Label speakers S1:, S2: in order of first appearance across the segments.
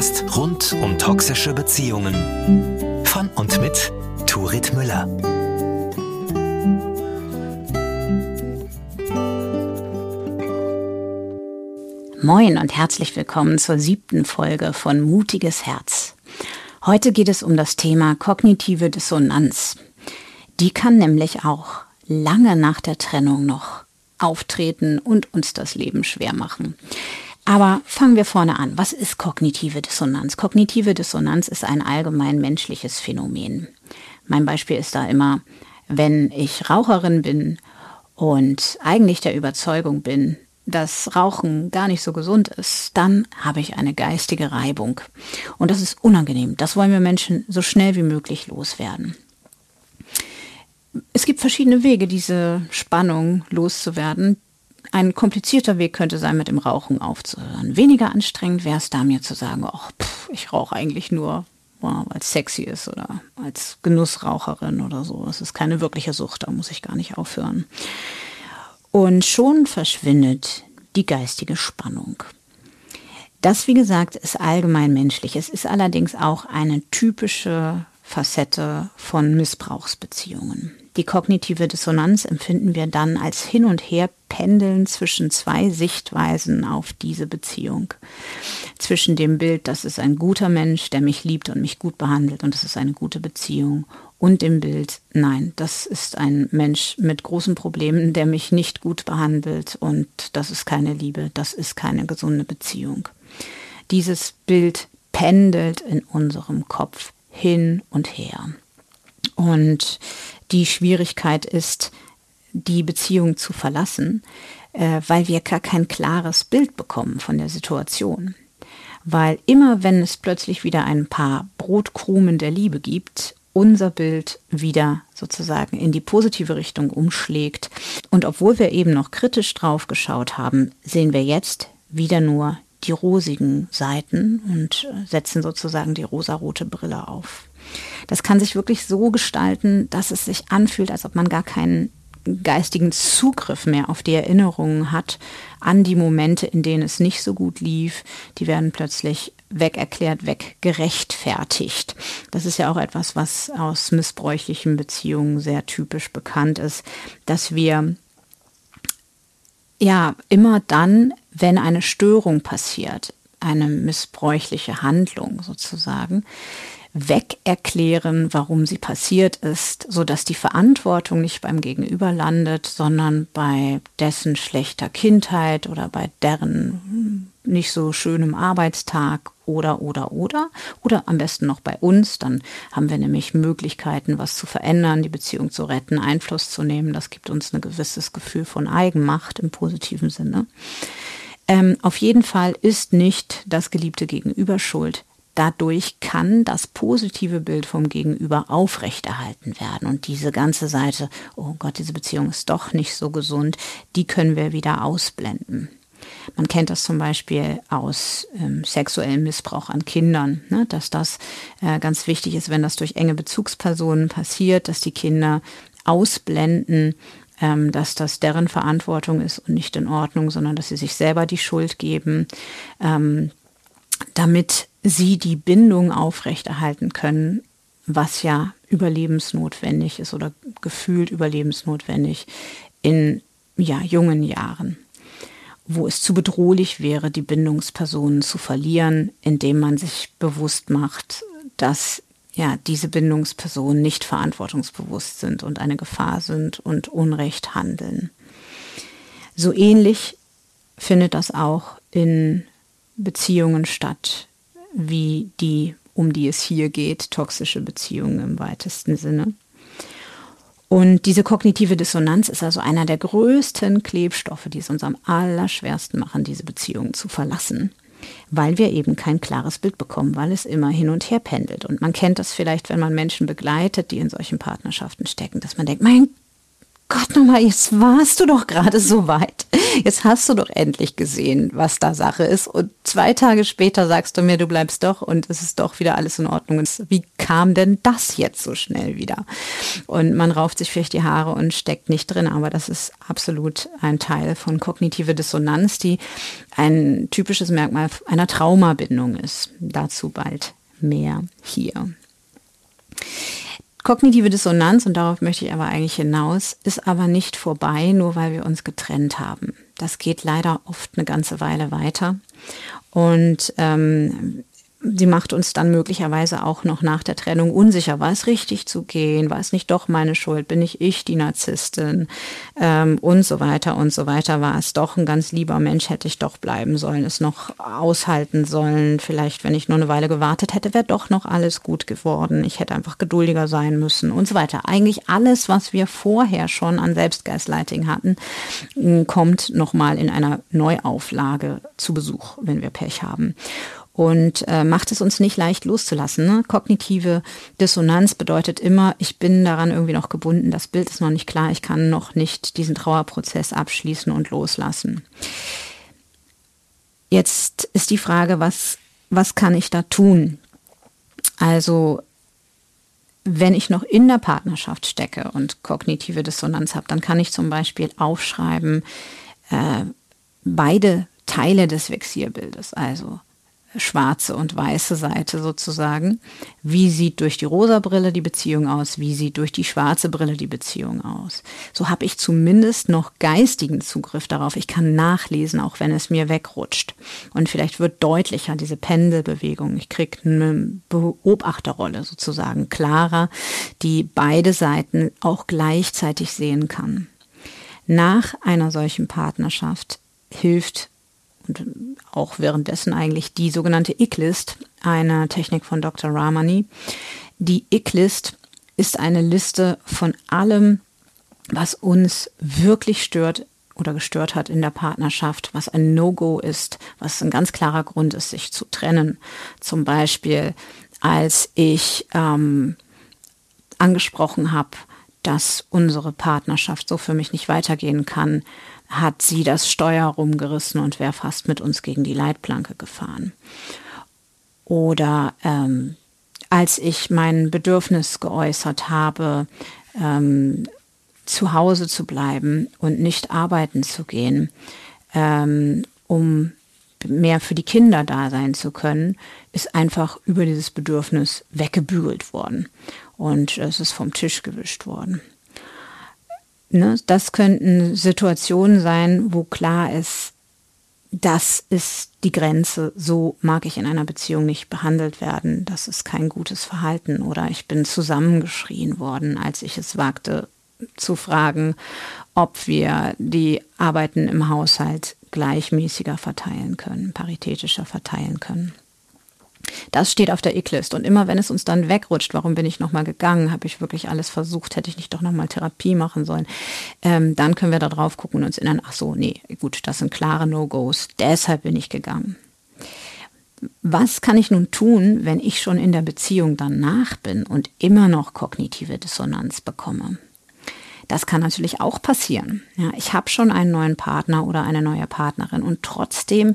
S1: Podcast rund um toxische Beziehungen. Von und mit Turit Müller.
S2: Moin und herzlich willkommen zur siebten Folge von Mutiges Herz. Heute geht es um das Thema kognitive Dissonanz. Die kann nämlich auch lange nach der Trennung noch auftreten und uns das Leben schwer machen. Aber fangen wir vorne an. Was ist kognitive Dissonanz? Kognitive Dissonanz ist ein allgemein menschliches Phänomen. Mein Beispiel ist da immer, wenn ich Raucherin bin und eigentlich der Überzeugung bin, dass Rauchen gar nicht so gesund ist, dann habe ich eine geistige Reibung. Und das ist unangenehm. Das wollen wir Menschen so schnell wie möglich loswerden. Es gibt verschiedene Wege, diese Spannung loszuwerden. Ein komplizierter Weg könnte sein, mit dem Rauchen aufzuhören. Weniger anstrengend wäre es da, mir zu sagen, ach, ich rauche eigentlich nur, weil es sexy ist oder als Genussraucherin oder so. Es ist keine wirkliche Sucht, da muss ich gar nicht aufhören. Und schon verschwindet die geistige Spannung. Das, wie gesagt, ist allgemein menschlich. Es ist allerdings auch eine typische Facette von Missbrauchsbeziehungen. Die kognitive Dissonanz empfinden wir dann als hin und her pendeln zwischen zwei Sichtweisen auf diese Beziehung. Zwischen dem Bild, das ist ein guter Mensch, der mich liebt und mich gut behandelt und es ist eine gute Beziehung und dem Bild, nein, das ist ein Mensch mit großen Problemen, der mich nicht gut behandelt und das ist keine Liebe, das ist keine gesunde Beziehung. Dieses Bild pendelt in unserem Kopf hin und her. Und die Schwierigkeit ist, die Beziehung zu verlassen, äh, weil wir gar kein klares Bild bekommen von der Situation. Weil immer, wenn es plötzlich wieder ein paar Brotkrumen der Liebe gibt, unser Bild wieder sozusagen in die positive Richtung umschlägt. Und obwohl wir eben noch kritisch drauf geschaut haben, sehen wir jetzt wieder nur die rosigen Seiten und setzen sozusagen die rosarote Brille auf. Das kann sich wirklich so gestalten, dass es sich anfühlt, als ob man gar keinen geistigen Zugriff mehr auf die Erinnerungen hat an die Momente, in denen es nicht so gut lief. Die werden plötzlich wegerklärt, weggerechtfertigt. Das ist ja auch etwas, was aus missbräuchlichen Beziehungen sehr typisch bekannt ist, dass wir ja immer dann, wenn eine Störung passiert, eine missbräuchliche Handlung sozusagen, wegerklären, warum sie passiert ist, so dass die Verantwortung nicht beim Gegenüber landet, sondern bei dessen schlechter Kindheit oder bei deren nicht so schönem Arbeitstag oder, oder, oder. Oder am besten noch bei uns. Dann haben wir nämlich Möglichkeiten, was zu verändern, die Beziehung zu retten, Einfluss zu nehmen. Das gibt uns ein gewisses Gefühl von Eigenmacht im positiven Sinne. Ähm, auf jeden Fall ist nicht das geliebte Gegenüber schuld dadurch kann das positive Bild vom Gegenüber aufrechterhalten werden. Und diese ganze Seite, oh Gott, diese Beziehung ist doch nicht so gesund, die können wir wieder ausblenden. Man kennt das zum Beispiel aus ähm, sexuellem Missbrauch an Kindern, ne, dass das äh, ganz wichtig ist, wenn das durch enge Bezugspersonen passiert, dass die Kinder ausblenden, ähm, dass das deren Verantwortung ist und nicht in Ordnung, sondern dass sie sich selber die Schuld geben, ähm, damit sie die Bindung aufrechterhalten können, was ja überlebensnotwendig ist oder gefühlt überlebensnotwendig in ja, jungen Jahren, wo es zu bedrohlich wäre, die Bindungspersonen zu verlieren, indem man sich bewusst macht, dass ja, diese Bindungspersonen nicht verantwortungsbewusst sind und eine Gefahr sind und Unrecht handeln. So ähnlich findet das auch in Beziehungen statt, wie die, um die es hier geht, toxische Beziehungen im weitesten Sinne. Und diese kognitive Dissonanz ist also einer der größten Klebstoffe, die es uns am allerschwersten machen, diese Beziehungen zu verlassen, weil wir eben kein klares Bild bekommen, weil es immer hin und her pendelt. Und man kennt das vielleicht, wenn man Menschen begleitet, die in solchen Partnerschaften stecken, dass man denkt, mein Gott nochmal, jetzt warst du doch gerade so weit. Jetzt hast du doch endlich gesehen, was da Sache ist. Und zwei Tage später sagst du mir, du bleibst doch und es ist doch wieder alles in Ordnung. Wie kam denn das jetzt so schnell wieder? Und man rauft sich vielleicht die Haare und steckt nicht drin, aber das ist absolut ein Teil von kognitive Dissonanz, die ein typisches Merkmal einer Traumabindung ist. Dazu bald mehr hier. Kognitive Dissonanz, und darauf möchte ich aber eigentlich hinaus, ist aber nicht vorbei, nur weil wir uns getrennt haben. Das geht leider oft eine ganze Weile weiter. Und ähm, sie macht uns dann möglicherweise auch noch nach der Trennung unsicher. War es richtig zu gehen? War es nicht doch meine Schuld? Bin ich ich die Narzisstin? Ähm, und so weiter und so weiter. War es doch ein ganz lieber Mensch? Hätte ich doch bleiben sollen, es noch aushalten sollen. Vielleicht, wenn ich nur eine Weile gewartet hätte, wäre doch noch alles gut geworden. Ich hätte einfach geduldiger sein müssen und so weiter. Eigentlich alles, was wir vorher schon an Selbstgeistlighting hatten, kommt nochmal in einer Neuauflage zu Besuch, wenn wir Pech haben und äh, macht es uns nicht leicht loszulassen. Ne? Kognitive Dissonanz bedeutet immer, ich bin daran irgendwie noch gebunden, das Bild ist noch nicht klar, ich kann noch nicht diesen Trauerprozess abschließen und loslassen. Jetzt ist die Frage, was, was kann ich da tun? Also wenn ich noch in der Partnerschaft stecke und kognitive Dissonanz habe, dann kann ich zum Beispiel aufschreiben, äh, beide Teile des Vexierbildes, also schwarze und weiße Seite sozusagen. Wie sieht durch die rosa Brille die Beziehung aus? Wie sieht durch die schwarze Brille die Beziehung aus? So habe ich zumindest noch geistigen Zugriff darauf. Ich kann nachlesen, auch wenn es mir wegrutscht. Und vielleicht wird deutlicher diese Pendelbewegung. Ich kriege eine Beobachterrolle sozusagen klarer, die beide Seiten auch gleichzeitig sehen kann. Nach einer solchen Partnerschaft hilft und auch währenddessen eigentlich die sogenannte IC-List, eine Technik von Dr. Ramani. Die IC-List ist eine Liste von allem, was uns wirklich stört oder gestört hat in der Partnerschaft, was ein No-Go ist, was ein ganz klarer Grund ist, sich zu trennen. Zum Beispiel, als ich ähm, angesprochen habe, dass unsere Partnerschaft so für mich nicht weitergehen kann, hat sie das Steuer rumgerissen und wäre fast mit uns gegen die Leitplanke gefahren. Oder ähm, als ich mein Bedürfnis geäußert habe, ähm, zu Hause zu bleiben und nicht arbeiten zu gehen, ähm, um mehr für die Kinder da sein zu können, ist einfach über dieses Bedürfnis weggebügelt worden und es ist vom Tisch gewischt worden. Ne? Das könnten Situationen sein, wo klar ist, das ist die Grenze, so mag ich in einer Beziehung nicht behandelt werden, das ist kein gutes Verhalten oder ich bin zusammengeschrien worden, als ich es wagte zu fragen, ob wir die Arbeiten im Haushalt gleichmäßiger verteilen können, paritätischer verteilen können. Das steht auf der Icklist. Und immer wenn es uns dann wegrutscht, warum bin ich nochmal gegangen? Habe ich wirklich alles versucht? Hätte ich nicht doch nochmal Therapie machen sollen? Ähm, dann können wir da drauf gucken und uns erinnern, ach so, nee, gut, das sind klare No-Gos. Deshalb bin ich gegangen. Was kann ich nun tun, wenn ich schon in der Beziehung danach bin und immer noch kognitive Dissonanz bekomme? Das kann natürlich auch passieren. Ja, ich habe schon einen neuen Partner oder eine neue Partnerin und trotzdem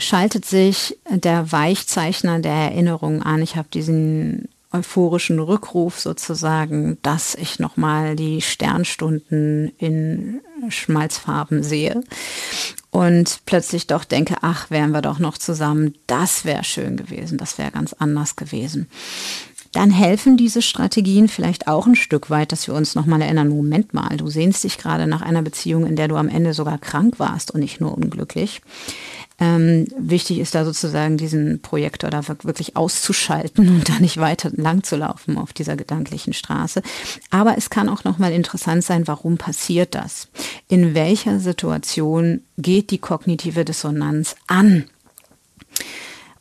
S2: schaltet sich der Weichzeichner der Erinnerung an. Ich habe diesen euphorischen Rückruf sozusagen, dass ich nochmal die Sternstunden in Schmalzfarben sehe und plötzlich doch denke, ach, wären wir doch noch zusammen, das wäre schön gewesen, das wäre ganz anders gewesen dann helfen diese Strategien vielleicht auch ein Stück weit, dass wir uns nochmal erinnern, Moment mal, du sehnst dich gerade nach einer Beziehung, in der du am Ende sogar krank warst und nicht nur unglücklich. Ähm, wichtig ist da sozusagen diesen Projektor da wirklich auszuschalten und da nicht weiter lang zu laufen auf dieser gedanklichen Straße. Aber es kann auch nochmal interessant sein, warum passiert das? In welcher Situation geht die kognitive Dissonanz an?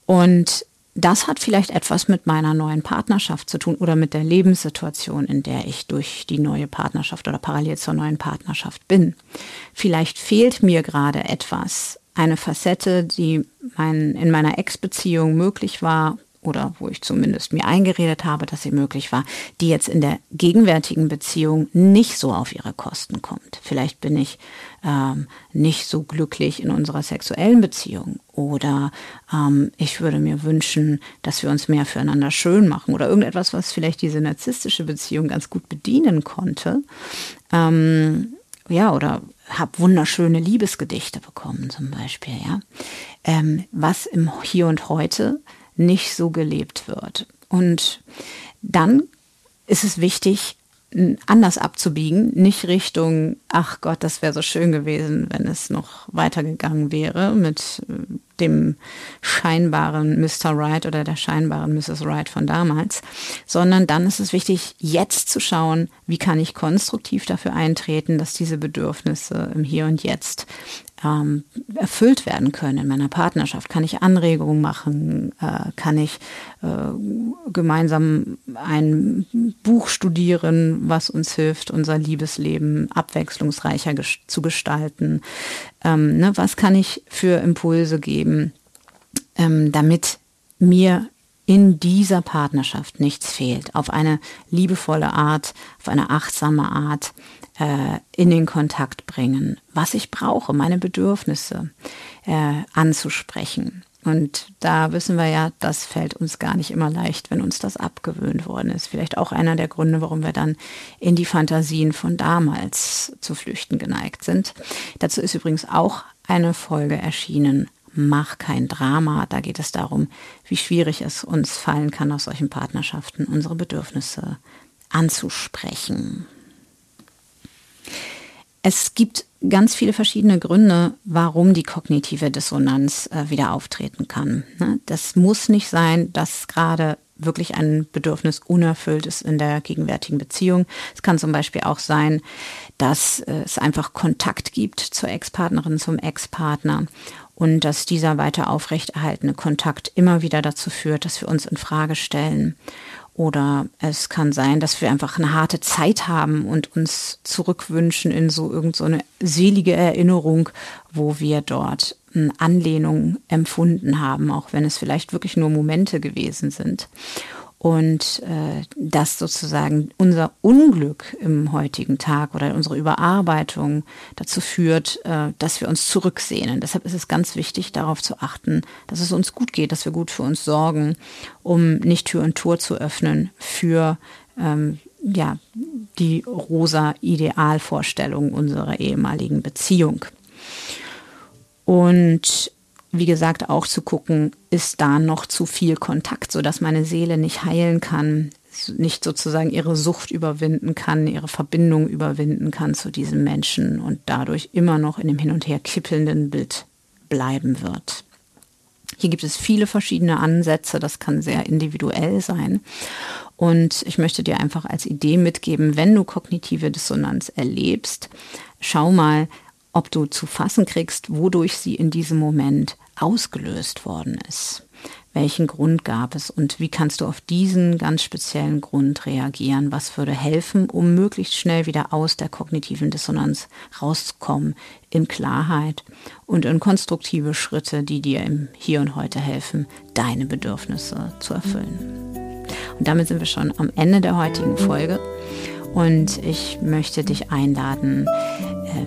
S2: Und das hat vielleicht etwas mit meiner neuen Partnerschaft zu tun oder mit der Lebenssituation, in der ich durch die neue Partnerschaft oder parallel zur neuen Partnerschaft bin. Vielleicht fehlt mir gerade etwas, eine Facette, die mein, in meiner Ex-Beziehung möglich war oder wo ich zumindest mir eingeredet habe, dass sie möglich war, die jetzt in der gegenwärtigen Beziehung nicht so auf ihre Kosten kommt. Vielleicht bin ich ähm, nicht so glücklich in unserer sexuellen Beziehung oder ähm, ich würde mir wünschen, dass wir uns mehr füreinander schön machen oder irgendetwas, was vielleicht diese narzisstische Beziehung ganz gut bedienen konnte. Ähm, ja, oder habe wunderschöne Liebesgedichte bekommen zum Beispiel, ja, ähm, was im Hier und Heute nicht so gelebt wird. Und dann ist es wichtig, anders abzubiegen, nicht Richtung, ach Gott, das wäre so schön gewesen, wenn es noch weitergegangen wäre mit äh, dem scheinbaren Mr. Wright oder der scheinbaren Mrs. Wright von damals, sondern dann ist es wichtig, jetzt zu schauen, wie kann ich konstruktiv dafür eintreten, dass diese Bedürfnisse im Hier und Jetzt ähm, erfüllt werden können in meiner Partnerschaft? Kann ich Anregungen machen? Äh, kann ich äh, gemeinsam ein Buch studieren, was uns hilft, unser Liebesleben abwechslungsreicher ges zu gestalten? Ähm, ne, was kann ich für Impulse geben, ähm, damit mir in dieser Partnerschaft nichts fehlt, auf eine liebevolle Art, auf eine achtsame Art, äh, in den Kontakt bringen, was ich brauche, meine Bedürfnisse äh, anzusprechen. Und da wissen wir ja, das fällt uns gar nicht immer leicht, wenn uns das abgewöhnt worden ist. Vielleicht auch einer der Gründe, warum wir dann in die Fantasien von damals zu flüchten geneigt sind. Dazu ist übrigens auch eine Folge erschienen. Mach kein Drama. Da geht es darum, wie schwierig es uns fallen kann, aus solchen Partnerschaften unsere Bedürfnisse anzusprechen. Es gibt ganz viele verschiedene Gründe, warum die kognitive Dissonanz äh, wieder auftreten kann. Ne? Das muss nicht sein, dass gerade wirklich ein Bedürfnis unerfüllt ist in der gegenwärtigen Beziehung. Es kann zum Beispiel auch sein, dass äh, es einfach Kontakt gibt zur Ex-Partnerin, zum Ex-Partner und dass dieser weiter aufrechterhaltene Kontakt immer wieder dazu führt, dass wir uns in Frage stellen. Oder es kann sein, dass wir einfach eine harte Zeit haben und uns zurückwünschen in so irgendeine so selige Erinnerung, wo wir dort eine Anlehnung empfunden haben, auch wenn es vielleicht wirklich nur Momente gewesen sind und äh, dass sozusagen unser Unglück im heutigen Tag oder unsere Überarbeitung dazu führt, äh, dass wir uns zurücksehnen. Deshalb ist es ganz wichtig, darauf zu achten, dass es uns gut geht, dass wir gut für uns sorgen, um nicht Tür und Tor zu öffnen für ähm, ja, die rosa Idealvorstellung unserer ehemaligen Beziehung. Und wie gesagt, auch zu gucken, ist da noch zu viel Kontakt, sodass meine Seele nicht heilen kann, nicht sozusagen ihre Sucht überwinden kann, ihre Verbindung überwinden kann zu diesem Menschen und dadurch immer noch in dem hin und her kippelnden Bild bleiben wird. Hier gibt es viele verschiedene Ansätze, das kann sehr individuell sein. Und ich möchte dir einfach als Idee mitgeben, wenn du kognitive Dissonanz erlebst, schau mal, ob du zu fassen kriegst, wodurch sie in diesem Moment ausgelöst worden ist. Welchen Grund gab es und wie kannst du auf diesen ganz speziellen Grund reagieren? Was würde helfen, um möglichst schnell wieder aus der kognitiven Dissonanz rauszukommen, in Klarheit und in konstruktive Schritte, die dir im Hier und Heute helfen, deine Bedürfnisse zu erfüllen. Und damit sind wir schon am Ende der heutigen Folge. Und ich möchte dich einladen,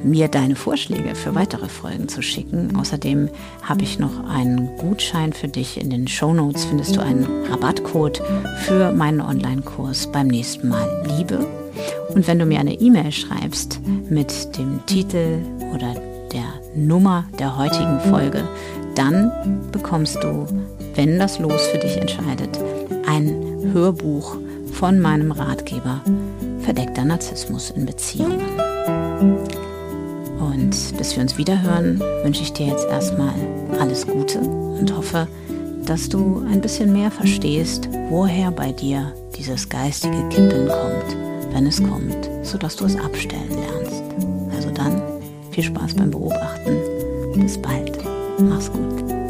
S2: mir deine Vorschläge für weitere Folgen zu schicken. Außerdem habe ich noch einen Gutschein für dich. In den Show Notes findest du einen Rabattcode für meinen Online-Kurs beim nächsten Mal Liebe. Und wenn du mir eine E-Mail schreibst mit dem Titel oder der Nummer der heutigen Folge, dann bekommst du, wenn das Los für dich entscheidet, ein Hörbuch von meinem Ratgeber Verdeckter Narzissmus in Beziehungen. Und bis wir uns wieder hören, wünsche ich dir jetzt erstmal alles Gute und hoffe, dass du ein bisschen mehr verstehst, woher bei dir dieses geistige Kippeln kommt, wenn es kommt, sodass du es abstellen lernst. Also dann viel Spaß beim Beobachten. Bis bald. Mach's gut.